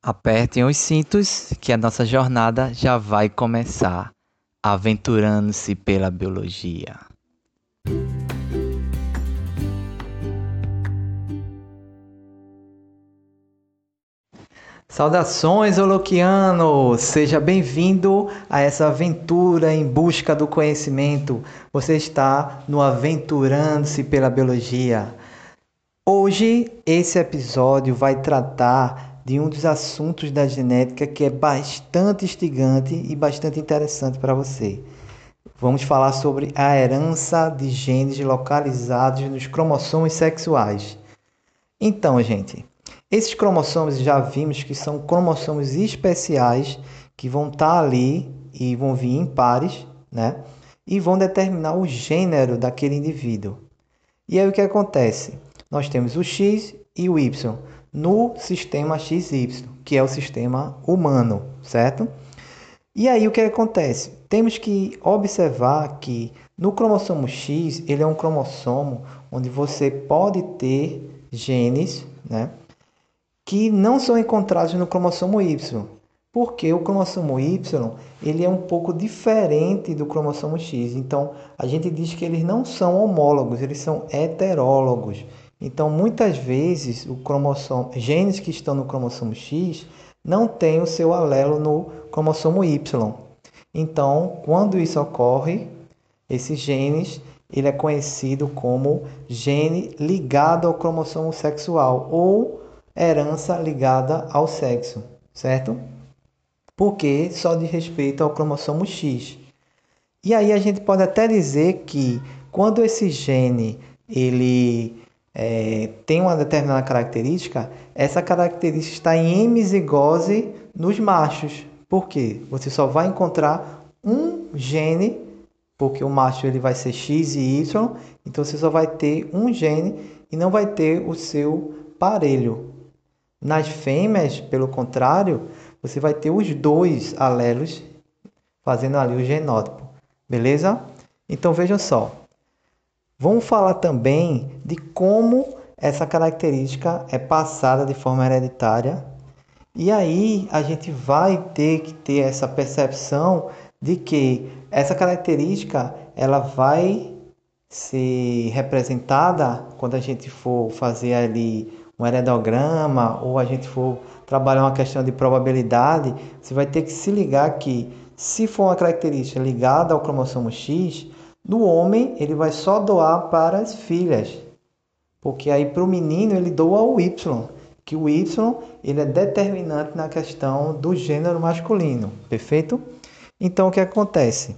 Apertem os cintos que a nossa jornada já vai começar, aventurando-se pela biologia. Saudações, Oloquiano! Seja bem-vindo a essa aventura em busca do conhecimento. Você está no Aventurando-se pela Biologia. Hoje, esse episódio vai tratar de um dos assuntos da genética que é bastante instigante e bastante interessante para você. Vamos falar sobre a herança de genes localizados nos cromossomos sexuais. Então, gente, esses cromossomos já vimos que são cromossomos especiais que vão estar tá ali e vão vir em pares, né? E vão determinar o gênero daquele indivíduo. E aí o que acontece? Nós temos o X e o Y no sistema XY, que é o sistema humano, certo? E aí o que acontece? Temos que observar que no cromossomo X, ele é um cromossomo onde você pode ter genes, né, que não são encontrados no cromossomo Y. Porque o cromossomo Y, ele é um pouco diferente do cromossomo X. Então, a gente diz que eles não são homólogos, eles são heterólogos. Então, muitas vezes, o cromossomo, genes que estão no cromossomo X não têm o seu alelo no cromossomo Y. Então, quando isso ocorre, esses genes ele é conhecido como gene ligado ao cromossomo sexual ou herança ligada ao sexo, certo? Porque só de respeito ao cromossomo X. E aí a gente pode até dizer que quando esse gene ele é, tem uma determinada característica, essa característica está em hemizigose nos machos. Por quê? Você só vai encontrar um gene, porque o macho ele vai ser X e Y, então você só vai ter um gene e não vai ter o seu parelho. Nas fêmeas, pelo contrário, você vai ter os dois alelos fazendo ali o genótipo. Beleza? Então vejam só. Vamos falar também de como essa característica é passada de forma hereditária. E aí a gente vai ter que ter essa percepção de que essa característica ela vai ser representada quando a gente for fazer ali um heredograma ou a gente for trabalhar uma questão de probabilidade, você vai ter que se ligar que se for uma característica ligada ao cromossomo X, no homem, ele vai só doar para as filhas, porque aí para o menino ele doa o Y, que o Y ele é determinante na questão do gênero masculino, perfeito? Então o que acontece?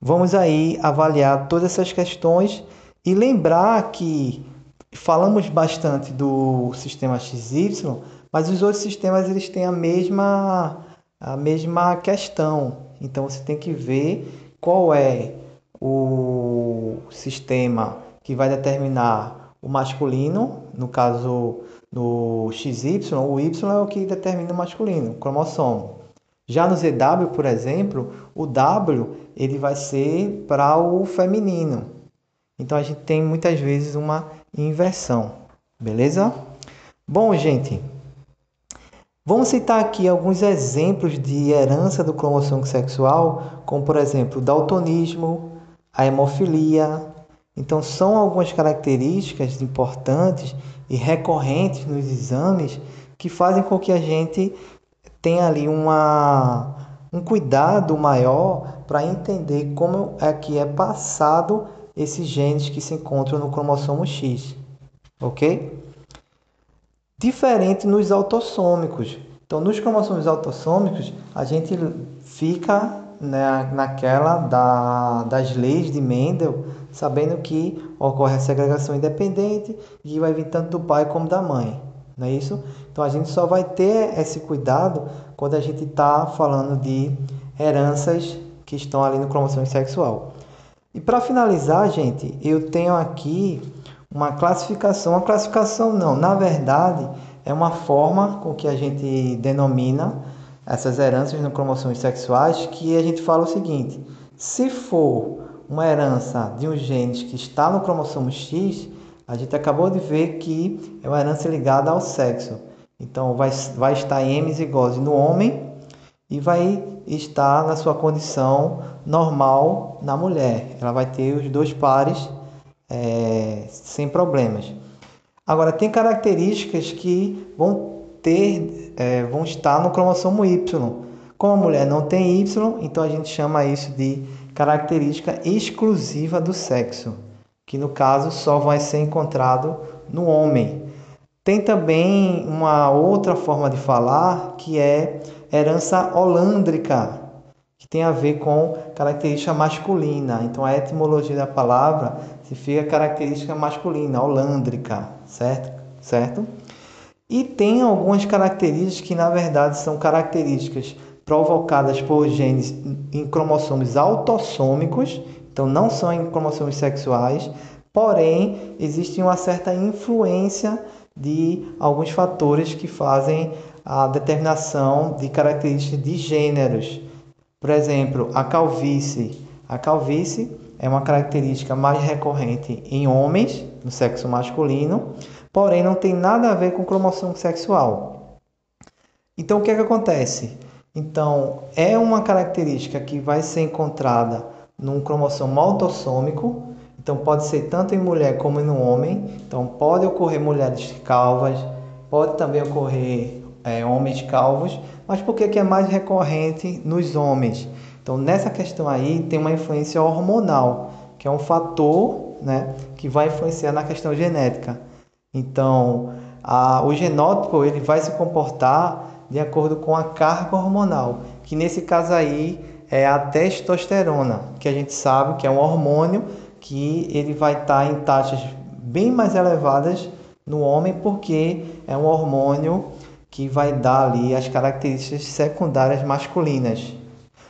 Vamos aí avaliar todas essas questões e lembrar que falamos bastante do sistema XY, mas os outros sistemas eles têm a mesma a mesma questão. Então você tem que ver qual é o sistema que vai determinar o masculino, no caso no XY, o Y é o que determina o masculino, o cromossomo. Já no ZW, por exemplo, o W ele vai ser para o feminino. Então a gente tem muitas vezes uma inversão, beleza? Bom, gente, vamos citar aqui alguns exemplos de herança do cromossomo sexual, como por exemplo, daltonismo, a hemofilia. Então, são algumas características importantes e recorrentes nos exames que fazem com que a gente tenha ali uma, um cuidado maior para entender como é que é passado esses genes que se encontram no cromossomo X, ok? Diferente nos autossômicos. Então, nos cromossomos autossômicos, a gente fica né, naquela da, das leis de Mendel, sabendo que ocorre a segregação independente e vai vir tanto do pai como da mãe. Não é isso? Então a gente só vai ter esse cuidado quando a gente está falando de heranças que estão ali no cromossomo sexual. E para finalizar, gente, eu tenho aqui uma classificação. Uma classificação não, na verdade, é uma forma com que a gente denomina essas heranças no cromossomos sexuais que a gente fala o seguinte: se for uma herança de um gene que está no cromossomo X, a gente acabou de ver que é uma herança ligada ao sexo. Então vai, vai estar em hemizigose no homem e vai estar na sua condição normal na mulher. Ela vai ter os dois pares é, sem problemas. Agora tem características que vão ter, é, vão estar no cromossomo Y. Como a mulher não tem Y, então a gente chama isso de característica exclusiva do sexo, que no caso só vai ser encontrado no homem. Tem também uma outra forma de falar que é herança holandrica, que tem a ver com característica masculina. Então a etimologia da palavra significa característica masculina, holandrica, certo? Certo? E tem algumas características que na verdade são características provocadas por genes em cromossomos autossômicos, então não são em cromossomos sexuais, porém existe uma certa influência de alguns fatores que fazem a determinação de características de gêneros. Por exemplo, a calvície. A calvície é uma característica mais recorrente em homens, no sexo masculino, porém não tem nada a ver com cromossomo sexual. Então, o que, é que acontece? Então, é uma característica que vai ser encontrada num cromossomo autossômico, então pode ser tanto em mulher como no homem. Então pode ocorrer mulheres calvas, pode também ocorrer é, homens calvos, mas por que, que é mais recorrente nos homens? Então nessa questão aí tem uma influência hormonal, que é um fator né, que vai influenciar na questão genética. Então a, o genótipo ele vai se comportar de acordo com a carga hormonal, que nesse caso aí é a testosterona, que a gente sabe que é um hormônio que ele vai estar em taxas bem mais elevadas no homem, porque é um hormônio que vai dar ali as características secundárias masculinas.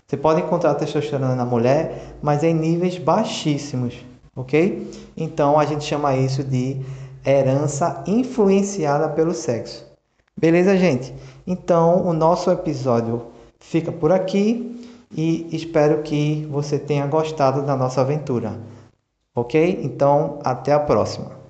Você pode encontrar testosterona na mulher, mas em níveis baixíssimos, ok? Então a gente chama isso de herança influenciada pelo sexo. Beleza, gente? Então o nosso episódio fica por aqui e espero que você tenha gostado da nossa aventura. Ok? Então, até a próxima.